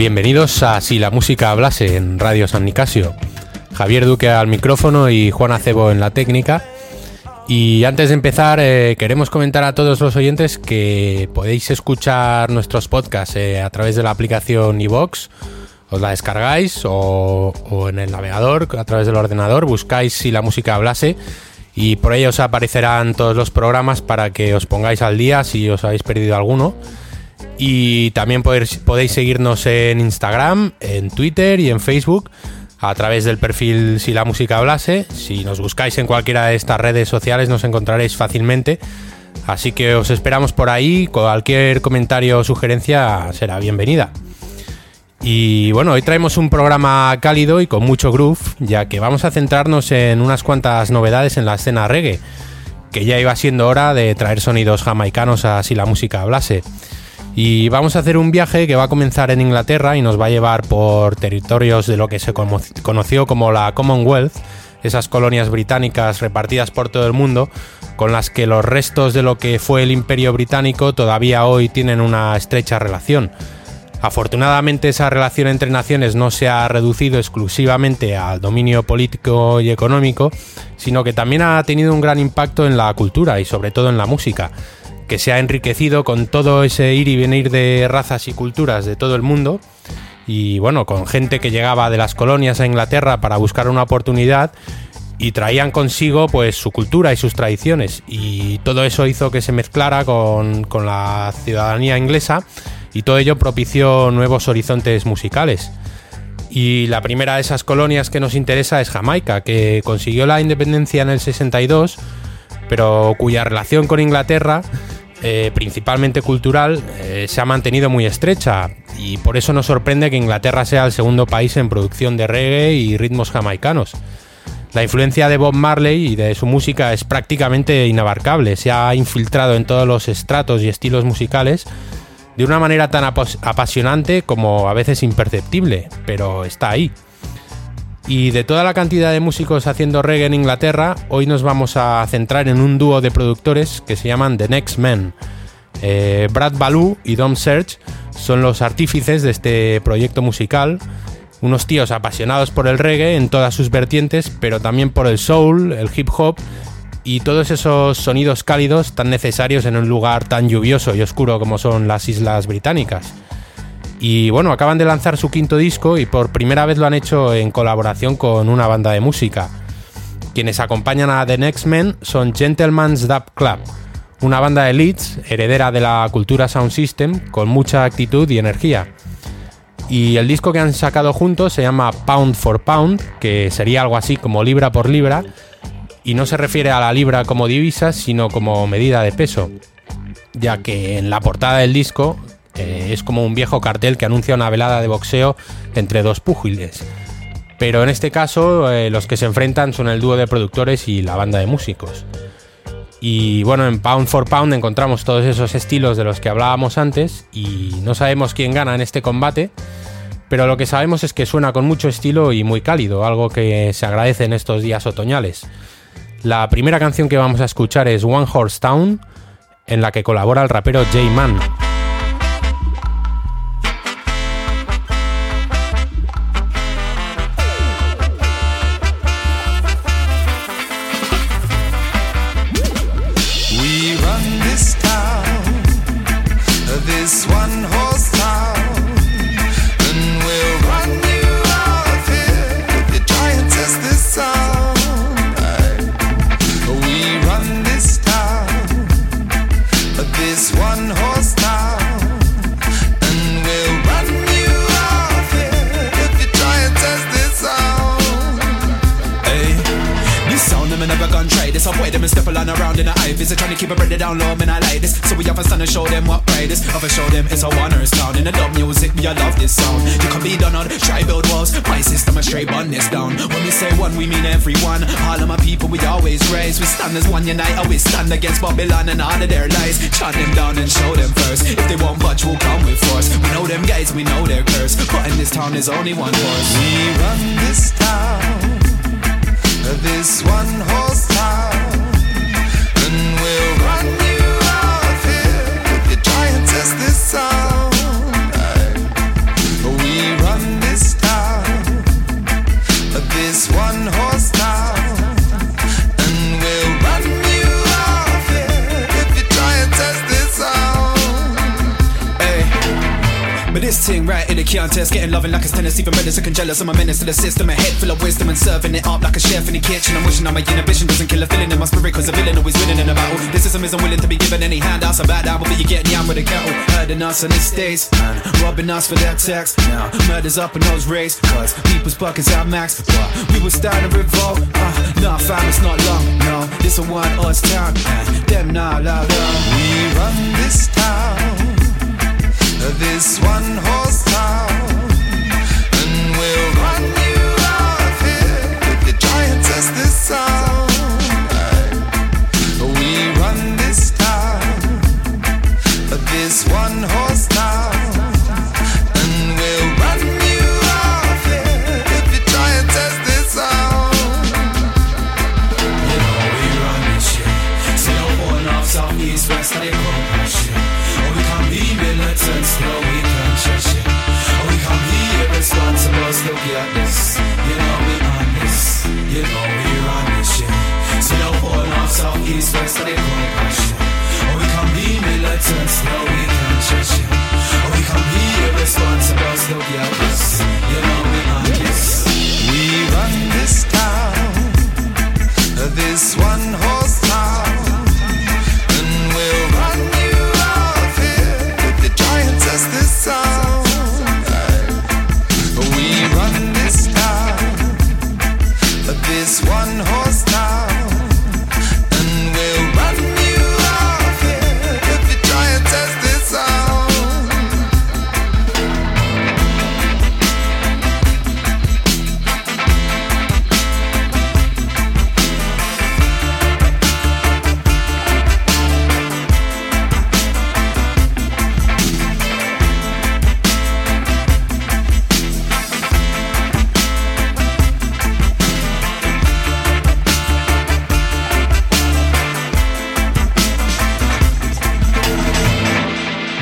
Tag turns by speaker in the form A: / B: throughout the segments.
A: Bienvenidos a Si la música hablase en Radio San Nicasio. Javier Duque al micrófono y Juan Acebo en la técnica. Y antes de empezar, eh, queremos comentar a todos los oyentes que podéis escuchar nuestros podcasts eh, a través de la aplicación iVox. Os la descargáis o, o, en el navegador, a través del ordenador, buscáis si la música hablase y por ello os aparecerán todos los programas para que os pongáis al día si os habéis perdido alguno. Y también podéis, seguirnos en Instagram, en Twitter y en Facebook a través del perfil Si la música hablase. Si nos buscáis en cualquiera de estas redes sociales nos encontraréis fácilmente. Así que os esperamos por ahí. Cualquier comentario o sugerencia será bienvenida. Y bueno, hoy traemos un programa cálido y con mucho groove, ya que vamos a centrarnos en unas cuantas novedades en la escena reggae, que ya iba siendo hora de traer sonidos jamaicanos a Si la música hablase. Y vamos a hacer un viaje que va a comenzar en Inglaterra y nos va a llevar por territorios de lo que se conoció como la Commonwealth, esas colonias británicas repartidas por todo el mundo, con las que los restos de lo que fue el imperio británico todavía hoy tienen una estrecha relación. Afortunadamente esa relación entre naciones no se ha reducido exclusivamente al dominio político y económico, sino que también ha tenido un gran impacto en la cultura y sobre todo en la música que se ha enriquecido con todo ese ir y venir de razas y culturas de todo el mundo y bueno, con gente que llegaba de las colonias a Inglaterra para buscar una oportunidad y traían consigo pues su cultura y sus tradiciones y todo eso hizo que se mezclara con, con la ciudadanía inglesa y todo ello propició nuevos horizontes musicales. Y la primera de esas colonias que nos interesa es Jamaica, que consiguió la independencia en el 62, pero cuya relación con Inglaterra eh, principalmente cultural, eh, se ha mantenido muy estrecha y por eso nos sorprende que Inglaterra sea el segundo país en producción de reggae y ritmos jamaicanos. La influencia de Bob Marley y de su música es prácticamente inabarcable, se ha infiltrado en todos los estratos y estilos musicales de una manera tan apasionante como a veces imperceptible, pero está ahí. Y de toda la cantidad de músicos haciendo reggae en Inglaterra, hoy nos vamos a centrar en un dúo de productores que se llaman The Next Men. Eh, Brad Baloo y Dom Serge son los artífices de este proyecto musical, unos tíos apasionados por el reggae en todas sus vertientes, pero también por el soul, el hip hop y todos esos sonidos cálidos tan necesarios en un lugar tan lluvioso y oscuro como son las Islas Británicas. Y bueno, acaban de lanzar su quinto disco y por primera vez lo han hecho en colaboración con una banda de música. Quienes acompañan a The Next Men son Gentleman's Dub Club, una banda de Leeds, heredera de la cultura Sound System, con mucha actitud y energía. Y el disco que han sacado juntos se llama Pound for Pound, que sería algo así como libra por libra, y no se refiere a la libra como divisa, sino como medida de peso, ya que en la portada del disco es como un viejo cartel que anuncia una velada de boxeo entre dos púgiles. Pero en este caso eh, los que se enfrentan son el dúo de productores y la banda de músicos. Y bueno, en Pound for Pound encontramos todos esos estilos de los que hablábamos antes y no sabemos quién gana en este combate, pero lo que sabemos es que suena con mucho estilo y muy cálido, algo que se agradece en estos días otoñales. La primera canción que vamos a escuchar es One Horse Town, en la que colabora el rapero J-Man.
B: down low, man, I like this. So we have a stand and show them what pride is. Have a show them it's a one earth sound. In the dub music, we I love this sound. You can be done on try build walls. My system a straight bun this down. When we say one, we mean everyone. All of my people, we always raise. We stand as one unite, and we stand against Babylon and all of their lies. Shut them down and show them first. If they won't budge, we'll come with force. We know them guys, we know their curse. But in this town, there's only one horse.
C: We run this town, this one horse town.
B: Ting right in the contest. Getting loving like it's even better, sick and jealous. I'm a menace to the system, a head full of wisdom and serving it up like a chef in the kitchen. I'm wishing on my inhibition doesn't kill a feeling in my spirit, cause a villain always winning in a battle. This system isn't willing to be given any handouts. A bad album, but you get yam with a kettle. Hurting us on these days, man. Robbing us for their tax. Now, murder's up in those rays, cause people's buckets out max. But we will start a revolt. Uh, nah, fam, it's not long. No, this a one us town. And them not allowed.
D: We run this town, this one horse town,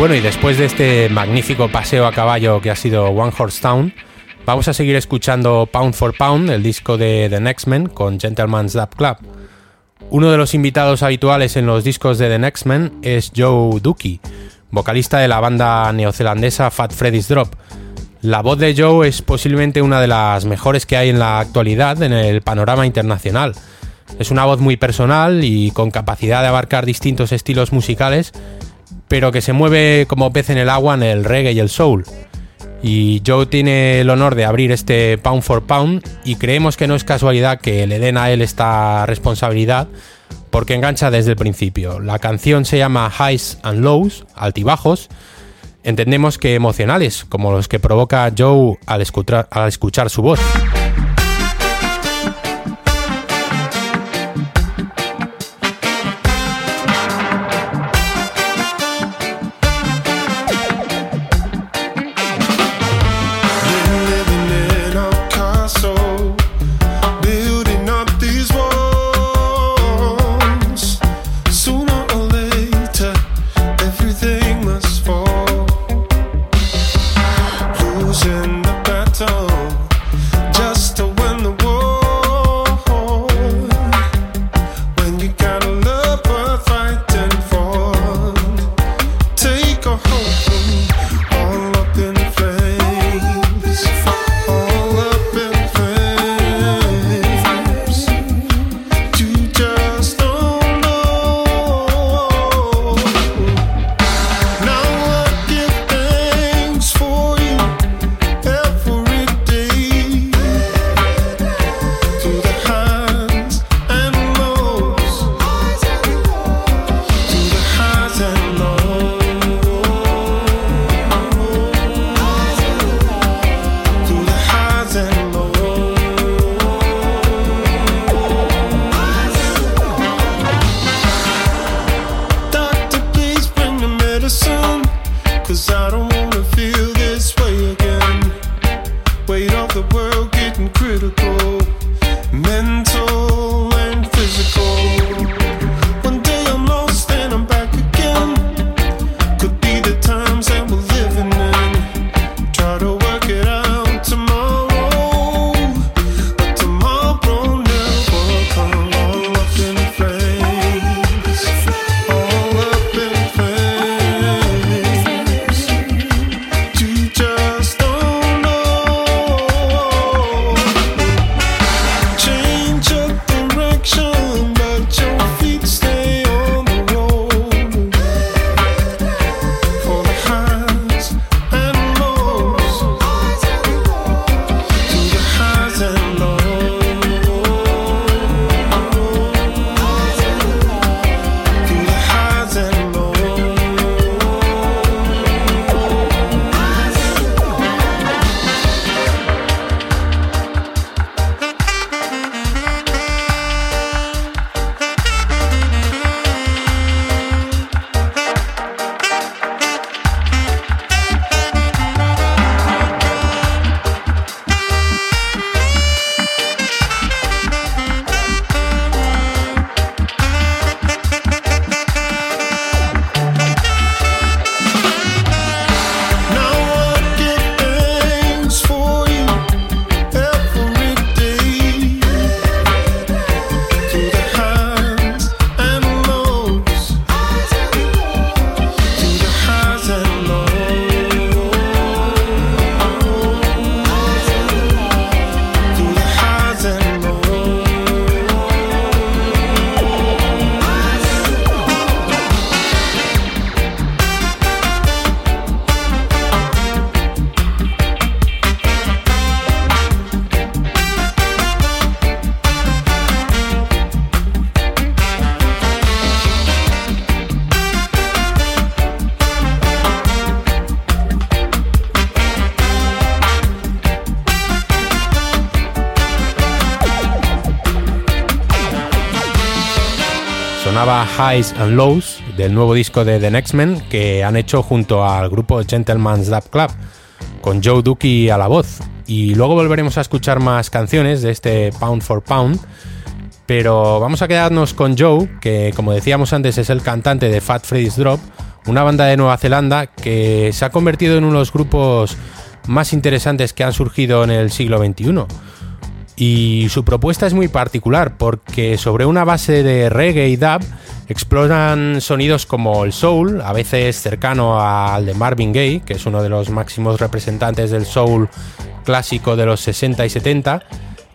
A: Bueno, y después de este magnífico paseo a caballo que ha sido One Horse Town, vamos a seguir escuchando Pound for Pound, el disco de The Next Men con Gentleman's Dub Club. Uno de los invitados habituales en los discos de The Next Men es Joe Dookie, vocalista de la banda neozelandesa Fat Freddy's Drop. La voz de Joe es posiblemente una de las mejores que hay en la actualidad en el panorama internacional. Es una voz muy personal y con capacidad de abarcar distintos estilos musicales pero que se mueve como pez en el agua en el reggae y el soul. Y Joe tiene el honor de abrir este Pound for Pound y creemos que no es casualidad que le den a él esta responsabilidad porque engancha desde el principio. La canción se llama Highs and Lows, altibajos. Entendemos que emocionales, como los que provoca Joe al escuchar, al escuchar su voz. Highs and Lows, del nuevo disco de The Next Men que han hecho junto al grupo Gentleman's Dub Club, con Joe Dookie a la voz. Y luego volveremos a escuchar más canciones de este Pound for Pound, pero vamos a quedarnos con Joe, que como decíamos antes es el cantante de Fat Freddy's Drop, una banda de Nueva Zelanda que se ha convertido en uno de los grupos más interesantes que han surgido en el siglo XXI. Y su propuesta es muy particular porque sobre una base de reggae y dub exploran sonidos como el soul, a veces cercano al de Marvin Gaye, que es uno de los máximos representantes del soul clásico de los 60 y 70,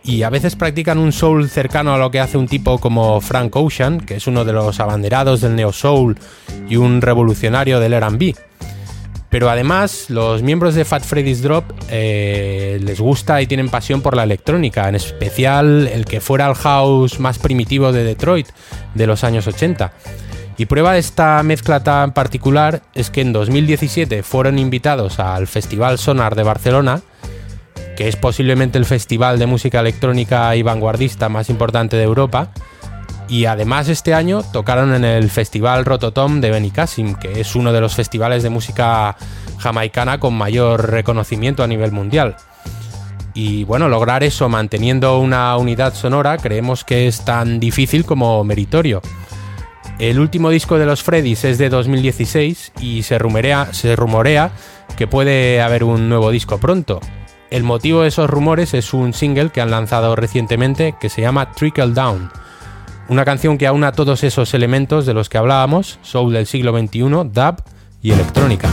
A: y a veces practican un soul cercano a lo que hace un tipo como Frank Ocean, que es uno de los abanderados del neo soul y un revolucionario del R&B. Pero además, los miembros de Fat Freddy's Drop eh, les gusta y tienen pasión por la electrónica, en especial el que fuera el house más primitivo de Detroit de los años 80. Y prueba de esta mezcla tan particular es que en 2017 fueron invitados al Festival Sonar de Barcelona, que es posiblemente el festival de música electrónica y vanguardista más importante de Europa, y además este año tocaron en el Festival Rototom de Benicassim, que es uno de los festivales de música jamaicana con mayor reconocimiento a nivel mundial. Y bueno, lograr eso manteniendo una unidad sonora creemos que es tan difícil como meritorio. El último disco de los Freddys es de 2016 y se rumorea, se rumorea que puede haber un nuevo disco pronto. El motivo de esos rumores es un single que han lanzado recientemente que se llama Trickle Down una canción que aúna todos esos elementos de los que hablábamos, soul del siglo XXI, dub y electrónica.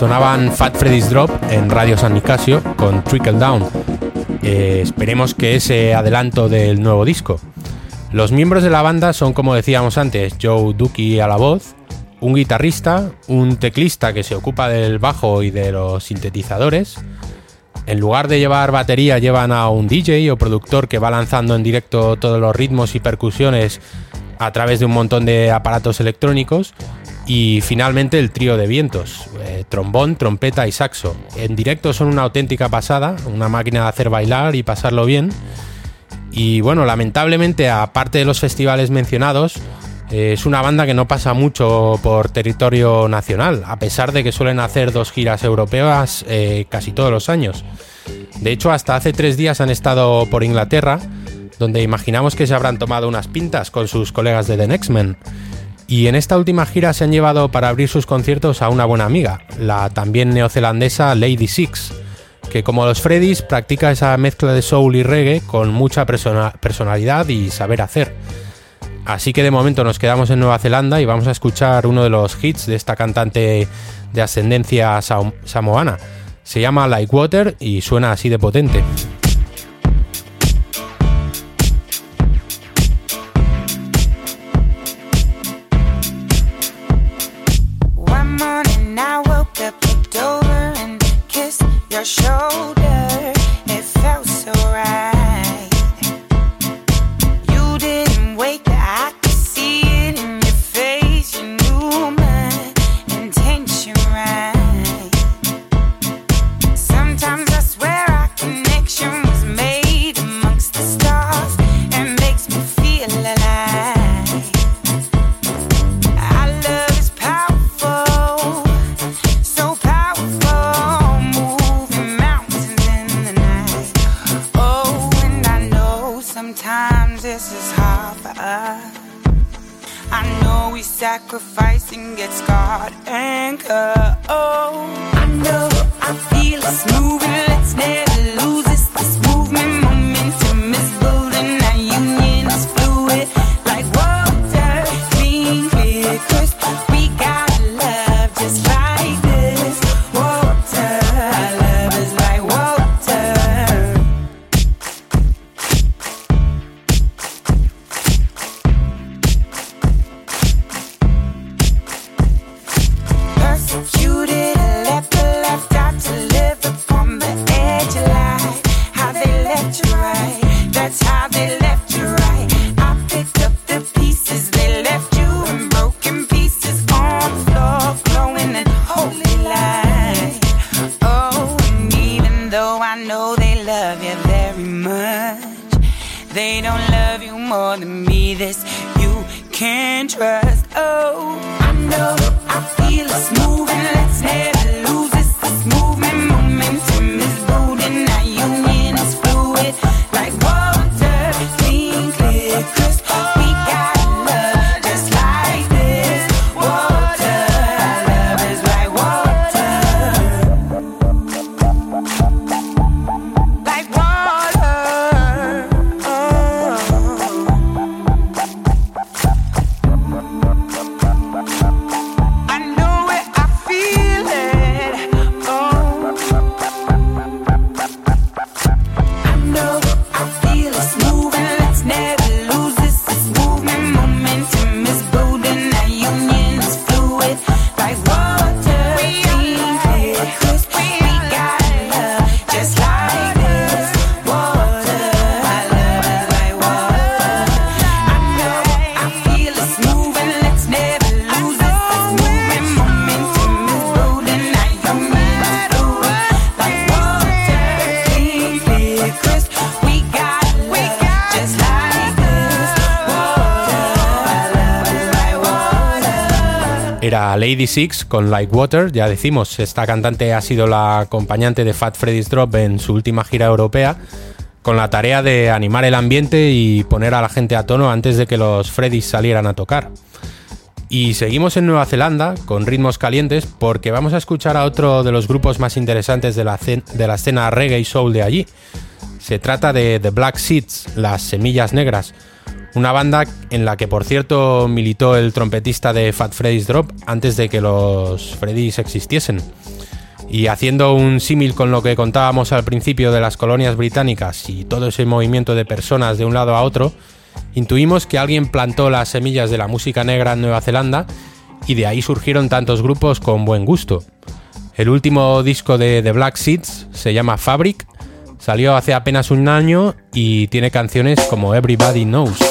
E: Sonaban Fat Freddy's Drop en Radio San Nicasio con Trickle Down. Eh, esperemos que ese adelanto del nuevo disco. Los miembros de la banda son, como decíamos antes, Joe Duki a la voz, un guitarrista, un teclista que se ocupa del bajo y de los sintetizadores. En lugar de llevar batería, llevan a un DJ o productor que va lanzando en directo todos los ritmos y percusiones a través de un montón de aparatos electrónicos. Y finalmente el trío de vientos, eh, trombón, trompeta y saxo. En directo son una auténtica pasada, una máquina de hacer bailar y pasarlo bien. Y bueno, lamentablemente, aparte de los festivales mencionados, eh, es una banda que no pasa mucho por territorio nacional, a pesar de que suelen hacer dos giras europeas eh, casi todos los años. De hecho, hasta hace tres días han estado por Inglaterra, donde imaginamos que se habrán tomado unas pintas con sus colegas de The Next Men. Y en esta última gira se han llevado para abrir sus conciertos a una buena amiga, la también neozelandesa Lady Six, que como los Freddys practica esa mezcla de soul y reggae con mucha persona- personalidad y saber hacer. Así que de momento nos quedamos en Nueva Zelanda y vamos a escuchar uno de los hits de esta cantante de ascendencia samoana. Se llama Like Water y suena así de potente. Lady Six con Like Water, ya decimos, esta cantante ha sido la acompañante de Fat Freddy's Drop en su última gira europea, con la tarea de animar el ambiente y poner a la gente a tono antes de que los Freddys salieran a tocar. Y seguimos en Nueva Zelanda con ritmos calientes porque vamos a escuchar a otro de los grupos más interesantes de la, de la escena reggae y soul de allí. Se trata de The Black Seeds, las semillas negras, una banda en la que por cierto militó el trompetista de Fat Freddy's Drop antes de que los Freddys existiesen.
A: Y haciendo un símil con lo que contábamos al principio de las colonias británicas y todo ese movimiento de personas de un lado a otro, intuimos que alguien plantó las semillas de la música negra en Nueva Zelanda y de ahí surgieron tantos grupos con buen gusto. El último disco de The Black Seeds se llama Fabric, salió hace apenas un año y tiene canciones como Everybody
C: Knows.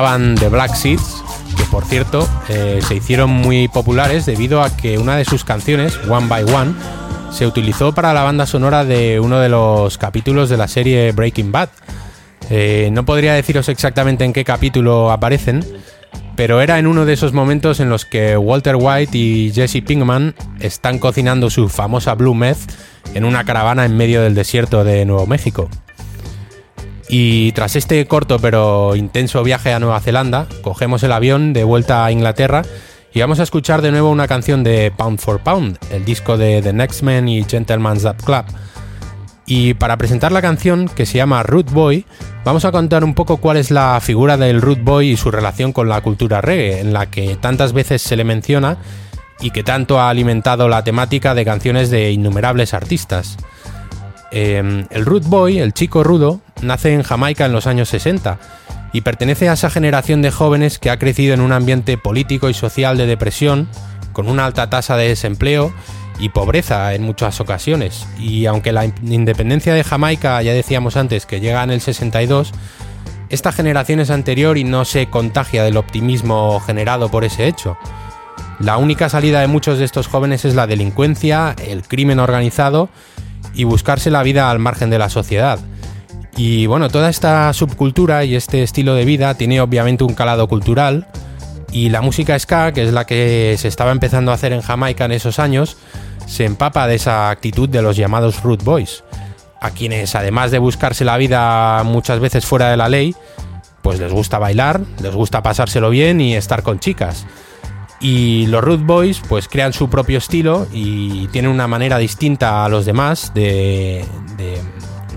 A: Sonaban The Black Seeds, que por cierto eh, se hicieron muy populares debido a que una de sus canciones, One by One, se utilizó para la banda sonora de uno de los capítulos de la serie Breaking Bad. Eh, no podría deciros exactamente en qué capítulo aparecen, pero era en uno de esos momentos en los que Walter White y Jesse Pinkman están cocinando su famosa Blue Meth en una caravana en medio del desierto de Nuevo México. Y tras este corto pero intenso viaje a Nueva Zelanda, cogemos el avión de vuelta a Inglaterra y vamos a escuchar de nuevo una canción de Pound for Pound, el disco de The Next Man y Gentleman's Dub Club. Y para presentar la canción, que se llama Root Boy, vamos a contar un poco cuál es la figura del Root Boy y su relación con la cultura reggae, en la que tantas veces se le menciona y que tanto ha alimentado la temática de canciones de innumerables artistas. Eh, el Root Boy, el chico rudo, nace en Jamaica en los años 60 y pertenece a esa generación de jóvenes que ha crecido en un ambiente político y social de depresión, con una alta tasa de desempleo y pobreza en muchas ocasiones. Y aunque la independencia de Jamaica, ya decíamos antes, que llega en el 62, esta generación es anterior y no se contagia del optimismo generado por ese hecho. La única salida de muchos de estos jóvenes es la delincuencia, el crimen organizado y buscarse la vida al margen de la sociedad. Y bueno, toda esta subcultura y este estilo de vida tiene obviamente un calado cultural y la música ska, que es la que se estaba empezando a hacer en Jamaica en esos años, se empapa de esa actitud de los llamados root boys, a quienes además de buscarse la vida muchas veces fuera de la ley, pues les gusta bailar, les gusta pasárselo bien y estar con chicas. Y los Root Boys pues crean su propio estilo y tienen una manera distinta a los demás de, de,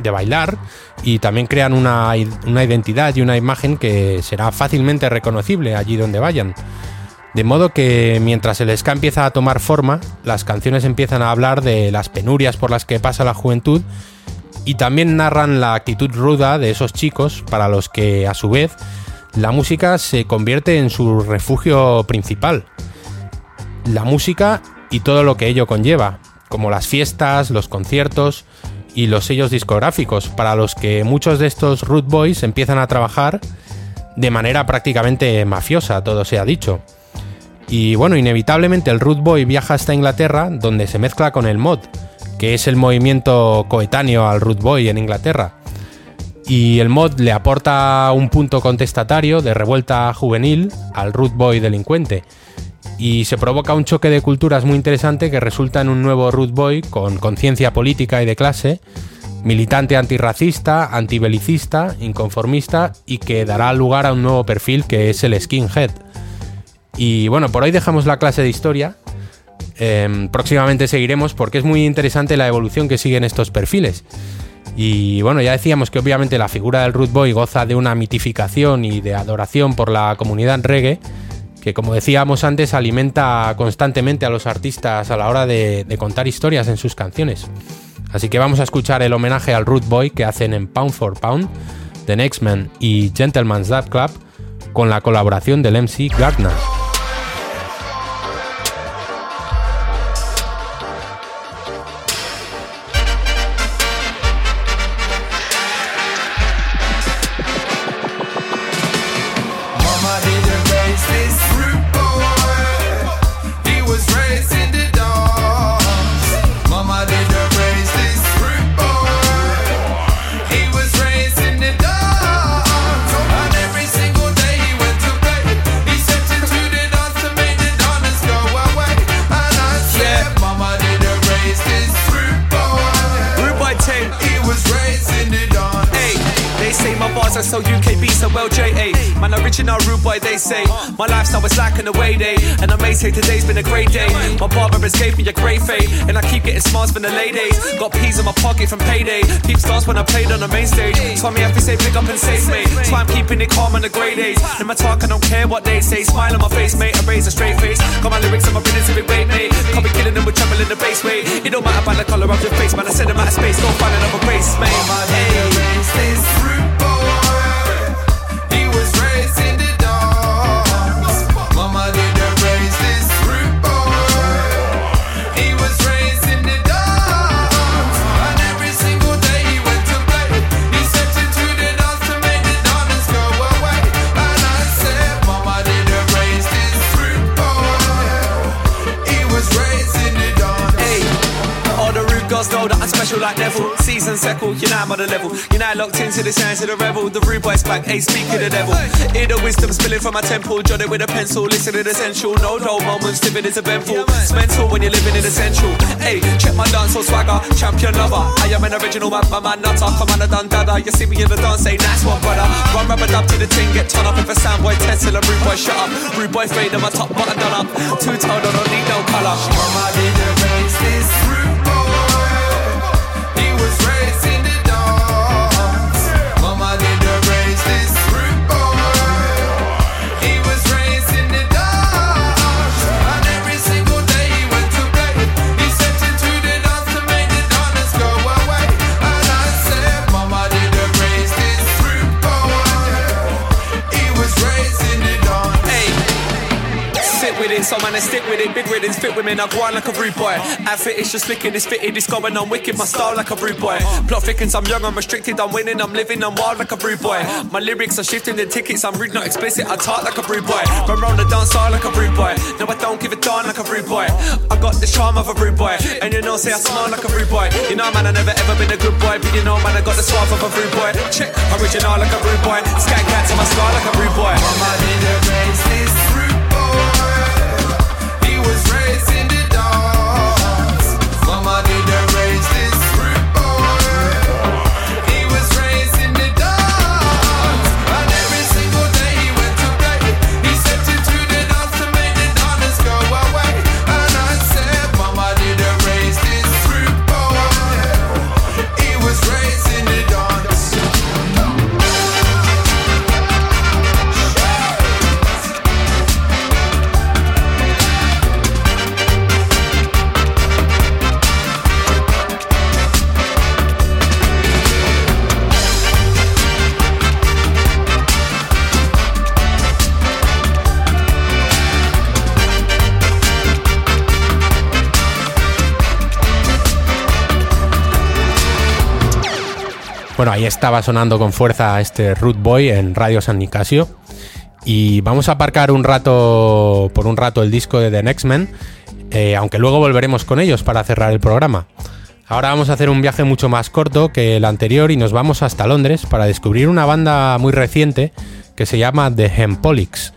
A: de bailar y también crean una, una, identidad y una imagen que será fácilmente reconocible allí donde vayan. De modo que mientras el ska empieza a tomar forma, las canciones empiezan a hablar de las penurias por las que pasa la juventud y también narran la actitud ruda de esos chicos para los que a su vez la música se convierte en su refugio principal. La música y todo lo que ello conlleva, como las fiestas, los conciertos y los sellos discográficos, para los que muchos de estos root boys empiezan a trabajar de manera prácticamente mafiosa, todo se ha dicho. Y bueno, inevitablemente el root boy viaja hasta Inglaterra, donde se mezcla con el mod, que es el movimiento coetáneo al root boy en Inglaterra y el mod le aporta un punto contestatario de revuelta juvenil al root boy delincuente. Y se provoca un choque de culturas muy interesante que resulta en un nuevo root boy con conciencia política y de clase, militante antirracista, antibelicista, inconformista y que dará lugar a un nuevo perfil que es el skinhead. Y bueno, por hoy dejamos la clase de historia. Eh, próximamente seguiremos porque es muy interesante la evolución que siguen estos perfiles. Y bueno, ya decíamos que obviamente la figura del Root Boy goza de una mitificación y de adoración por la comunidad reggae, que como decíamos antes alimenta constantemente a los artistas a la hora de, contar historias en sus canciones. Así que vamos a escuchar el homenaje al Root Boy que hacen en Pound for Pound, The Next Man y Gentleman's Dub Club con la colaboración del MC Gardner.
F: Say my bars are so well JA. Man, original rude boy, they say. My lifestyle was like an away day. And I may say today's been a great day. My barber has gave me a great fade. And I keep getting smiles from the ladies. Got peas in my pocket from payday. Peep stars when I played on the main stage. So me have to say pick up and save me. So I'm keeping it calm on the grey days. In my talk, I don't care what they say. Smile on my face, mate. I raise a straight face. Got my lyrics and my rhythms be weight, mate. Can't be killing them with trouble in the base, weight. It don't matter about the color of your face, man. I send them out of space. Don't find another race, mate.
C: Mama
F: Hey. Special like Neville. Season settle, you know I'm on the level. You know I locked into the sounds of the rebel. The rude boy's back, hey, speak of the devil. Hear the wisdom spilling from my temple. Jot it with a pencil, listen to the essential. No dull moments, living is eventful. It's mental when you're living in essential. Hey, check my dance or swagger, champion lover. I am an original man, my man nutter. Come on, I done dada. You see me in the dance, say nice one, brother. Run rubber dub to the ting, get torn up. If a sound boy test till a rude boy shut up. Rude boy fade, and my top button done up. Two toed, I don't need no color.
D: Mama didn't raise this rude
F: sit with it, so man, I stick with it. Big riddance, fit women, I on like a rude boy. Outfit is just flicking, it's fitted, it's going on wicked. My style like a rude boy. Plot thickens, I'm young, I'm restricted, I'm winning, I'm living, I'm wild like a rude boy. My lyrics are shifting the tickets, I'm rude, not explicit. I talk like a rude boy. Run round the dance hall like a rude boy. No, I don't give a darn like a rude boy. I got the charm of a rude boy, and you know, say I smile like a rude boy. You know, man, I never ever been a good boy, but you know, man, I got the suave of a rude boy. Check, original like a rude boy. Skank cat to my scar like a rude boy.
D: Mama didn't raise this Rising
A: Bueno, ahí estaba sonando con fuerza este Root Boy en Radio San Nicasio. Y vamos a aparcar un rato, por un rato, el disco de The Next Men, eh, aunque luego volveremos con ellos para cerrar el programa. Ahora vamos a hacer un viaje mucho más corto que el anterior y nos vamos hasta Londres para descubrir una banda muy reciente que se llama The Hempolics.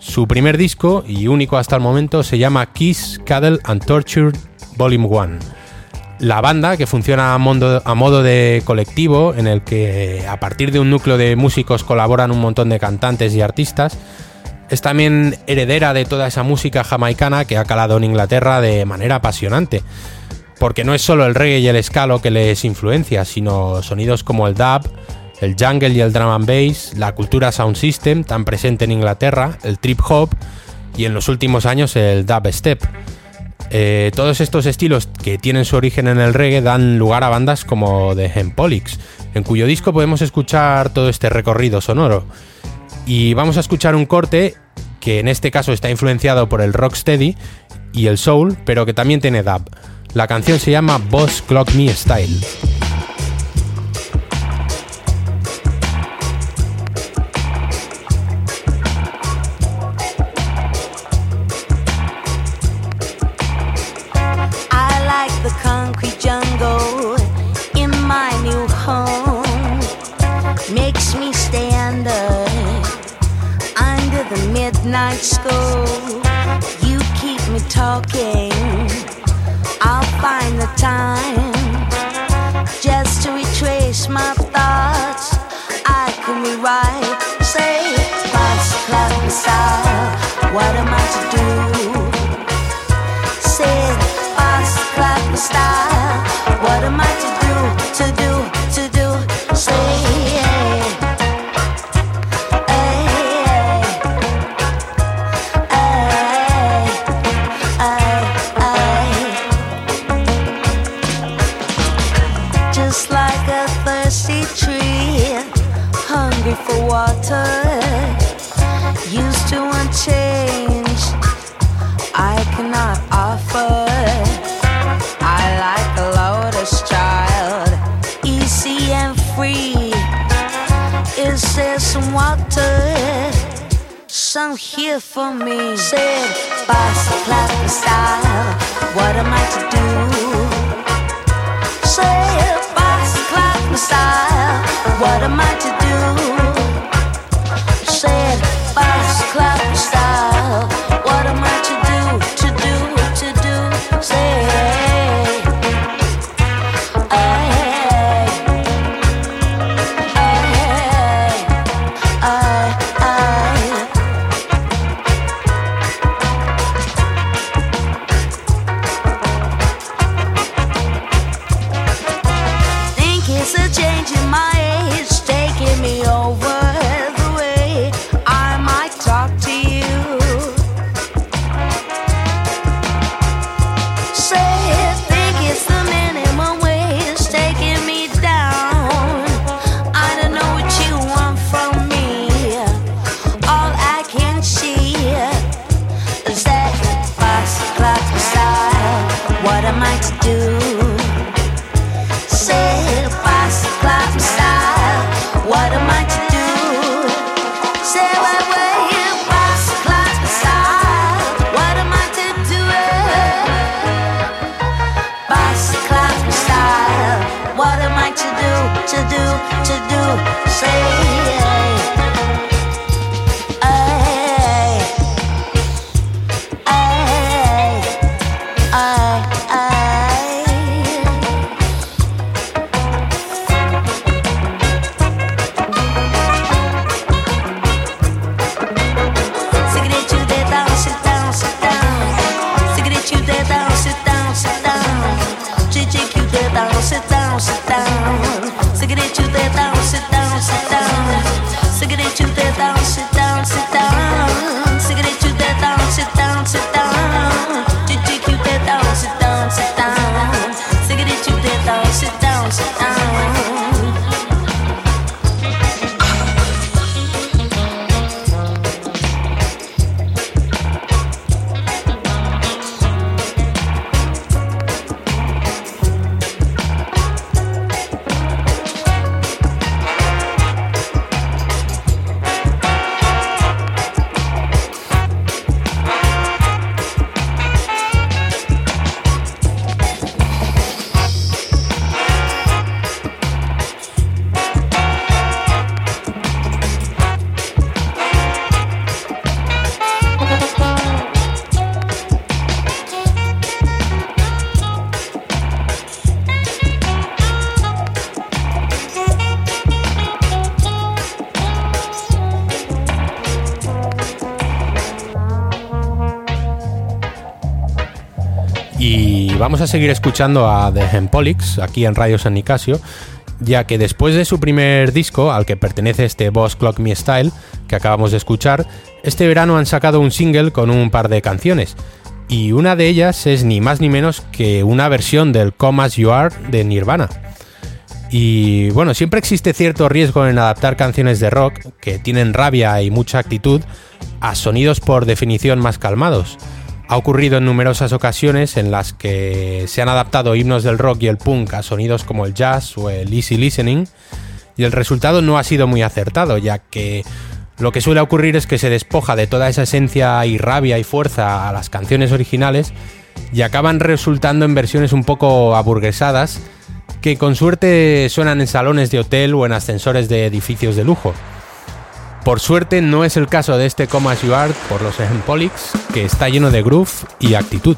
A: Su primer disco y único hasta el momento se llama Kiss, Cuddle and Torture Volume 1 la banda, que funciona a, modo, de colectivo, en el que a partir de un núcleo de músicos colaboran un montón de cantantes y artistas, es también heredera de toda esa música jamaicana que ha calado en Inglaterra de manera apasionante. Porque no es solo el reggae y el ska lo que les influencia, sino sonidos como el dub, el jungle y el drum and bass, la cultura sound system tan presente en Inglaterra, el trip hop y en los últimos años el dubstep. Eh, todos estos estilos que tienen su origen en el reggae dan lugar a bandas como The Hempolics, en cuyo disco podemos escuchar todo este recorrido sonoro. Y vamos a escuchar un corte que en este caso está influenciado por el rocksteady y el soul, pero que también tiene dub. La canción se llama Boss Clock Me Style.
G: Midnight school. You keep me talking. I'll find the time just to retrace my thoughts. I can rewrite, say, boss clap style. What am I to do? Say, boss clap style. What am I to do? To do? here for me. Said boss clap style. What am I? To do? To do. Say, ay,
A: vamos a seguir escuchando a The Hempolix aquí en Radio San Nicasio, ya que después de su primer disco, al que pertenece este Boss Clock Me Style, que acabamos de escuchar, este verano han sacado un single con un par de canciones. Y una de ellas es ni más ni menos que una versión del Come As You Are de Nirvana. Y bueno, siempre existe cierto riesgo en adaptar canciones de rock que tienen rabia y mucha actitud a sonidos por definición más calmados. Ha ocurrido en numerosas ocasiones en las que se han adaptado himnos del rock y el punk a sonidos como el jazz o el easy listening y el resultado no ha sido muy acertado, ya que lo que suele ocurrir es que se despoja de toda esa esencia y rabia y fuerza a las canciones originales y acaban resultando en versiones un poco aburguesadas que con suerte suenan en salones de hotel o en ascensores de edificios de lujo. Por suerte no es el caso de este Come As You Are por los Hempolix, que está lleno de groove y actitud.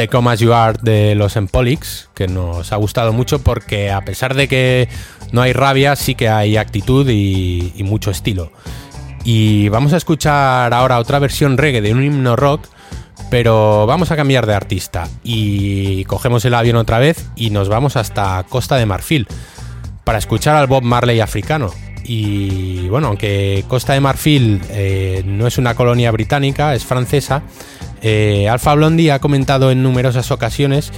A: Este Come As You Are de los Empolix, que nos ha gustado mucho porque a pesar de que no hay rabia, sí que hay actitud y, y mucho estilo. Y vamos a escuchar ahora otra versión reggae de un himno rock, pero vamos a cambiar de artista. Y cogemos el avión otra vez y nos vamos hasta Costa de Marfil para escuchar al Bob Marley africano. Y bueno, aunque Costa de Marfil eh, no es una colonia británica, es francesa, eh, Alfa Blondie ha comentado en numerosas ocasiones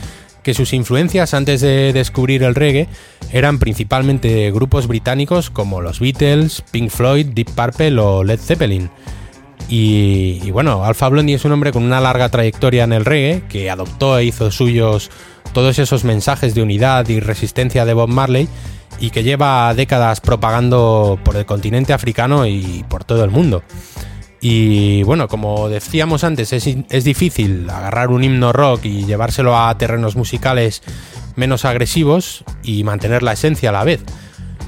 A: que sus influencias antes de descubrir el reggae eran principalmente grupos británicos como los Beatles, Pink Floyd, Deep Purple o Led Zeppelin. Y, y bueno, Alfa Blondie es un hombre con una larga trayectoria en el reggae que adoptó e hizo suyos todos esos mensajes de unidad y resistencia de Bob Marley y que lleva décadas propagando por el continente africano y por todo el mundo. Y bueno, como decíamos antes, es, es, difícil agarrar un himno rock y llevárselo a terrenos musicales menos agresivos y mantener la esencia a la vez.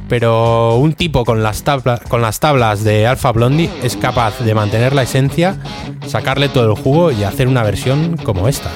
A: Pero un tipo con las, tabla, con las tablas de Alpha Blondie es capaz de mantener la esencia, sacarle todo el jugo y hacer una versión como esta.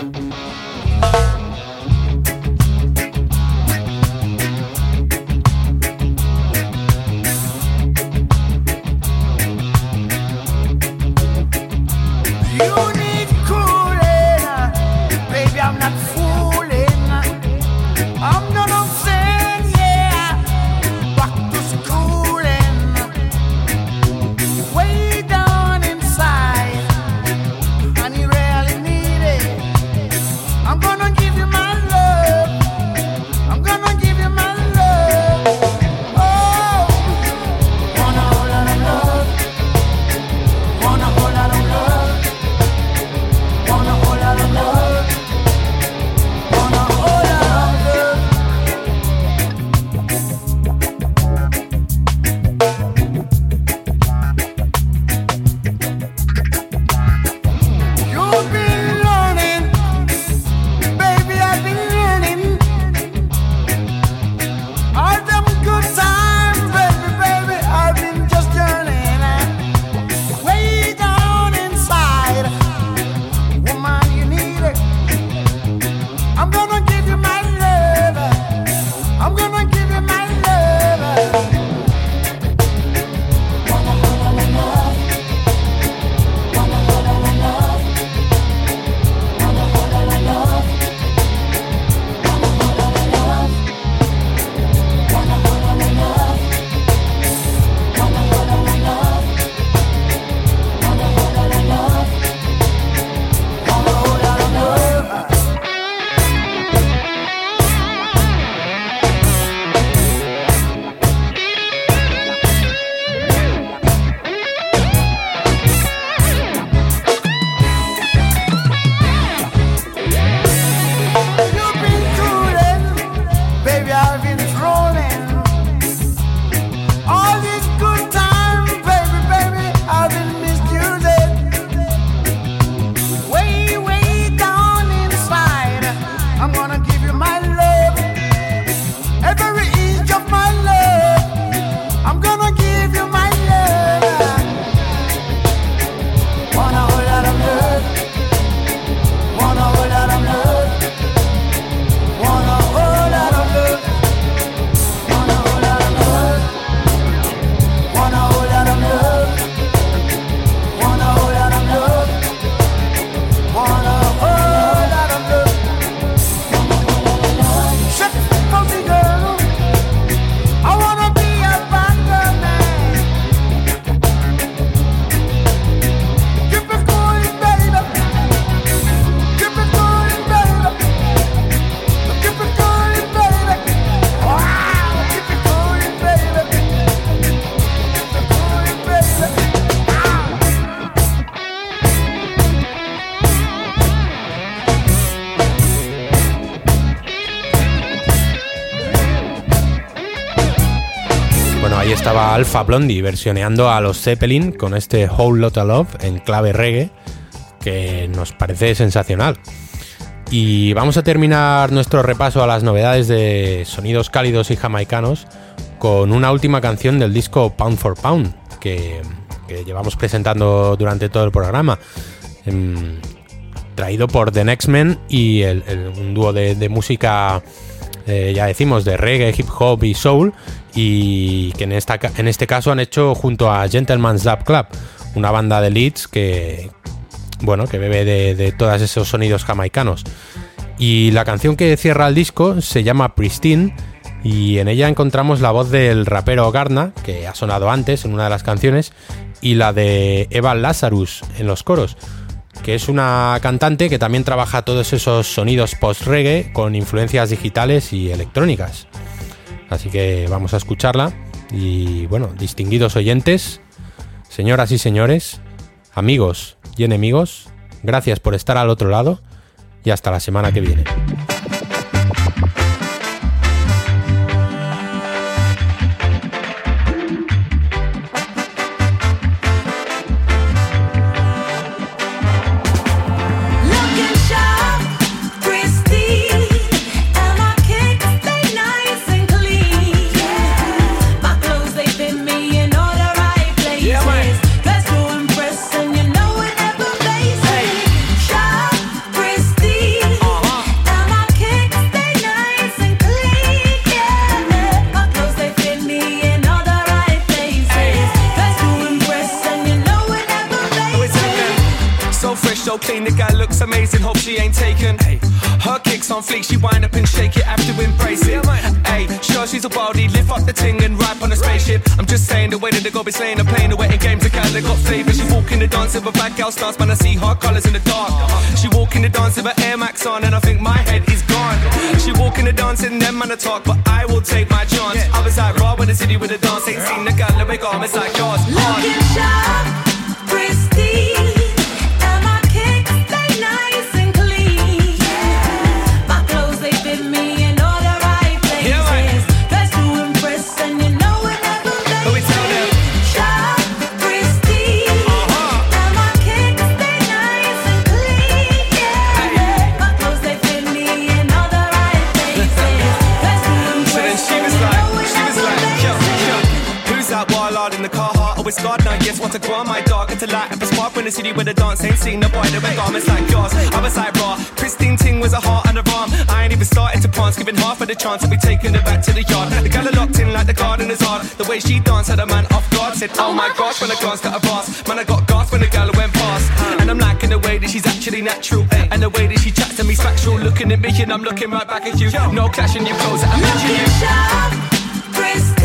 A: Alpha Blondie versioneando a los Zeppelin con este Whole Lotta Love en clave reggae que nos parece sensacional. Y vamos a terminar nuestro repaso a las novedades de sonidos cálidos y jamaicanos con una última canción del disco Pound for Pound que, llevamos presentando durante todo el programa. Em, traído por The Next Men y el- un dúo de música, eh, ya decimos, de reggae, hip hop y soul, y que en, esta, en este caso han hecho junto a Gentleman's Lab Club, una banda de leads que, bueno, que bebe de, de todos esos sonidos jamaicanos. Y la canción que cierra el disco se llama Pristine y en ella encontramos la voz del rapero Garna, que ha sonado antes en una de las canciones, y la de Eva Lazarus en los coros, que es una cantante que también trabaja todos esos sonidos post-reggae con influencias digitales y electrónicas. Así que vamos a escucharla y bueno, distinguidos oyentes, señoras y señores, amigos y enemigos, gracias por estar al otro lado y hasta la semana que viene.
B: She wind up and shake it, have to embrace it. Hey, sure she's a wildie, lift up the ting and ride on a spaceship. I'm just saying the way that they go be slaying, and playing the waiting games, the guy they got flavor. She walk in the dance with a bad girl stance, man. I see her colours in the dark. She walk in the dance with her Air Max on, and I think my head is gone. She walk in the dance and them man a talk, but I will take my chance. I was like raw in the city with a dance, ain't seen the girl, me go, it's like yours.
E: Looking
B: now, yes, want to my dog. It's a light up a spark in the city where the dance ain't seen. The boy, the red garments like yours. I was like, raw, pristine ting was a heart and a arm. I ain't even started to prance, giving half of the chance to be taking it back to the yard. The gal locked in like the garden is hard. The way she danced had a man off guard. Said, oh my gosh, when I glanced at her boss. Man, I got gas when the gal went past. And I'm liking the way that she's actually natural. And the way that she chats to me, factual. Looking at me and I'm looking right back at you. No clashing, you clothes that I'm you.
E: Sharp,